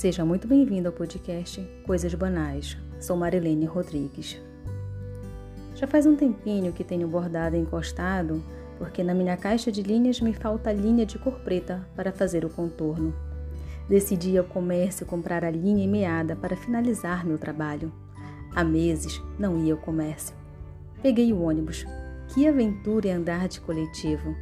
Seja muito bem-vindo ao podcast Coisas Banais. Sou Marilene Rodrigues. Já faz um tempinho que tenho bordado encostado, porque na minha caixa de linhas me falta linha de cor preta para fazer o contorno. Decidi ao comércio comprar a linha meada para finalizar meu trabalho. Há meses não ia ao comércio. Peguei o ônibus. Que aventura é andar de coletivo.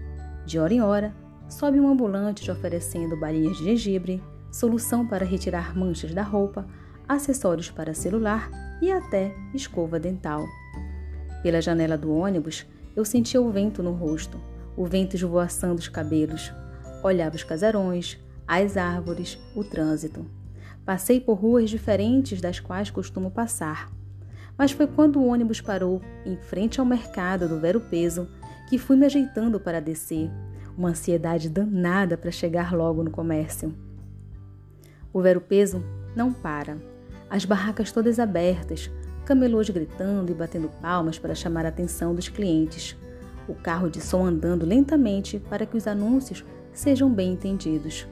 De hora em hora, sobe um ambulante te oferecendo balinhas de gengibre, solução para retirar manchas da roupa, acessórios para celular e até escova dental. Pela janela do ônibus, eu sentia o vento no rosto, o vento esvoaçando os cabelos. Olhava os casarões, as árvores, o trânsito. Passei por ruas diferentes das quais costumo passar. Mas foi quando o ônibus parou em frente ao mercado do Vero Peso que fui me ajeitando para descer, uma ansiedade danada para chegar logo no comércio. O Vero Peso não para. As barracas todas abertas, camelôs gritando e batendo palmas para chamar a atenção dos clientes. O carro de som andando lentamente para que os anúncios sejam bem entendidos.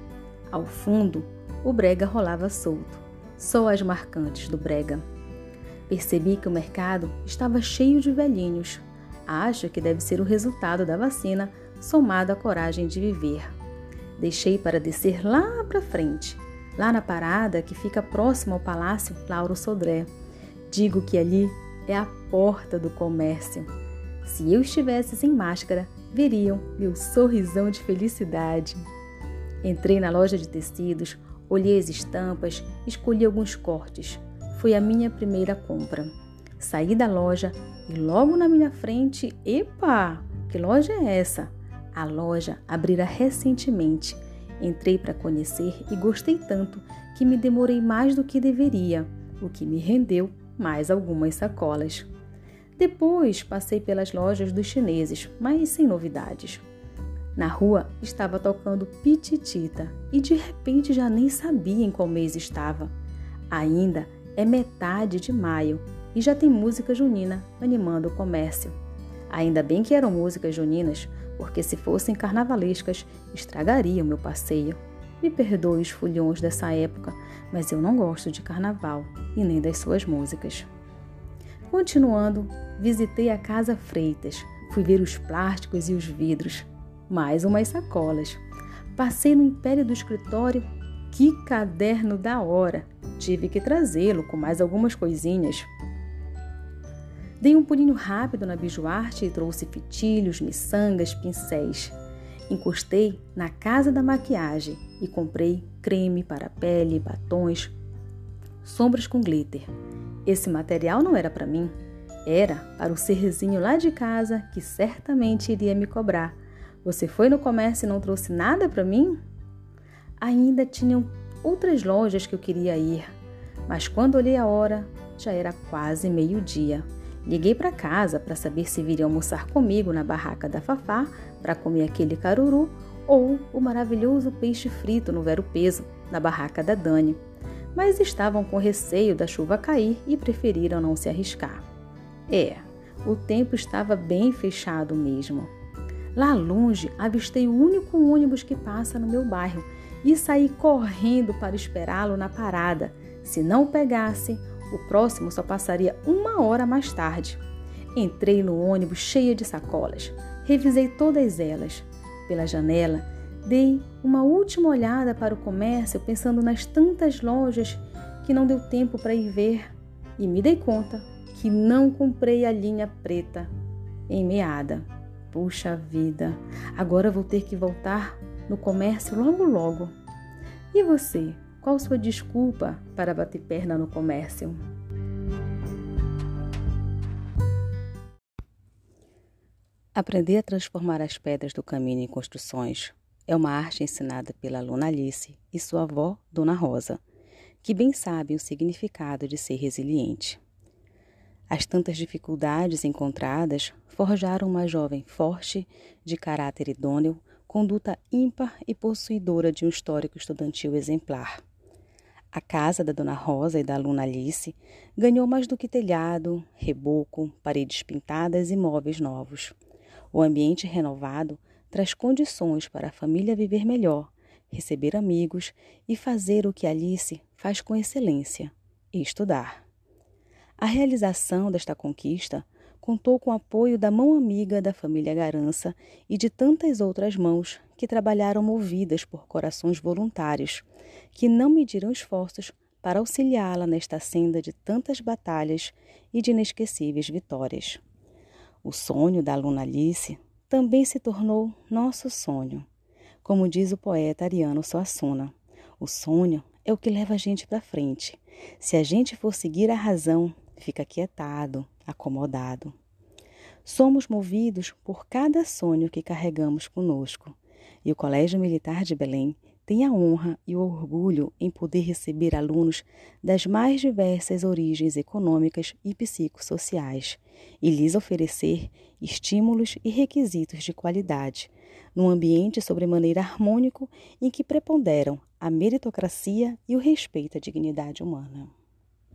Ao fundo, o brega rolava solto, só as marcantes do brega. Percebi que o mercado estava cheio de velhinhos. Acho que deve ser o resultado da vacina somado à coragem de viver. Deixei para descer lá para frente, lá na parada que fica próximo ao Palácio Lauro Sodré. Digo que ali é a porta do comércio. Se eu estivesse sem máscara, veriam meu sorrisão de felicidade. Entrei na loja de tecidos, olhei as estampas, escolhi alguns cortes. Foi a minha primeira compra. Saí da loja e logo na minha frente, epa, que loja é essa? A loja abrira recentemente. Entrei para conhecer e gostei tanto que me demorei mais do que deveria, o que me rendeu mais algumas sacolas. Depois passei pelas lojas dos chineses, mas sem novidades. Na rua estava tocando Pititita e de repente já nem sabia em qual mês estava. Ainda é metade de maio e já tem música junina animando o comércio. Ainda bem que eram músicas juninas, porque se fossem carnavalescas, estragaria o meu passeio. Me perdoe os fulhões dessa época, mas eu não gosto de carnaval e nem das suas músicas. Continuando, visitei a Casa Freitas, fui ver os plásticos e os vidros, mais umas sacolas. Passei no império do escritório, que caderno da hora! Tive que trazê-lo com mais algumas coisinhas. Dei um pulinho rápido na bijuarte e trouxe fitilhos, miçangas, pincéis. Encostei na casa da maquiagem e comprei creme para pele, batons, sombras com glitter. Esse material não era para mim, era para o serzinho lá de casa que certamente iria me cobrar. Você foi no comércio e não trouxe nada para mim? Ainda tinham outras lojas que eu queria ir, mas quando olhei a hora, já era quase meio-dia. Liguei para casa para saber se viria almoçar comigo na barraca da Fafá para comer aquele caruru ou o maravilhoso peixe frito no Vero Peso, na barraca da Dani. Mas estavam com receio da chuva cair e preferiram não se arriscar. É, o tempo estava bem fechado mesmo. Lá longe, avistei o único ônibus que passa no meu bairro e saí correndo para esperá-lo na parada. Se não pegasse, o próximo só passaria uma hora mais tarde. Entrei no ônibus cheia de sacolas. Revisei todas elas. Pela janela, dei uma última olhada para o comércio, pensando nas tantas lojas que não deu tempo para ir ver, e me dei conta que não comprei a linha preta em meada. Puxa vida, agora vou ter que voltar no comércio logo logo. E você? Qual sua desculpa para bater perna no comércio? Aprender a transformar as pedras do caminho em construções é uma arte ensinada pela aluna Alice e sua avó, Dona Rosa, que bem sabem o significado de ser resiliente. As tantas dificuldades encontradas forjaram uma jovem forte, de caráter idôneo, conduta ímpar e possuidora de um histórico estudantil exemplar. A casa da Dona Rosa e da aluna Alice ganhou mais do que telhado, reboco, paredes pintadas e móveis novos. O ambiente renovado traz condições para a família viver melhor, receber amigos e fazer o que Alice faz com excelência: estudar. A realização desta conquista contou com o apoio da mão amiga da família Garança e de tantas outras mãos que trabalharam movidas por corações voluntários, que não mediram esforços para auxiliá-la nesta senda de tantas batalhas e de inesquecíveis vitórias. O sonho da aluna Alice também se tornou nosso sonho. Como diz o poeta Ariano Suassuna, o sonho é o que leva a gente para frente. Se a gente for seguir a razão, fica quietado, acomodado. Somos movidos por cada sonho que carregamos conosco, e o Colégio Militar de Belém tem a honra e o orgulho em poder receber alunos das mais diversas origens econômicas e psicossociais e lhes oferecer estímulos e requisitos de qualidade, num ambiente sobremaneira harmônico em que preponderam a meritocracia e o respeito à dignidade humana.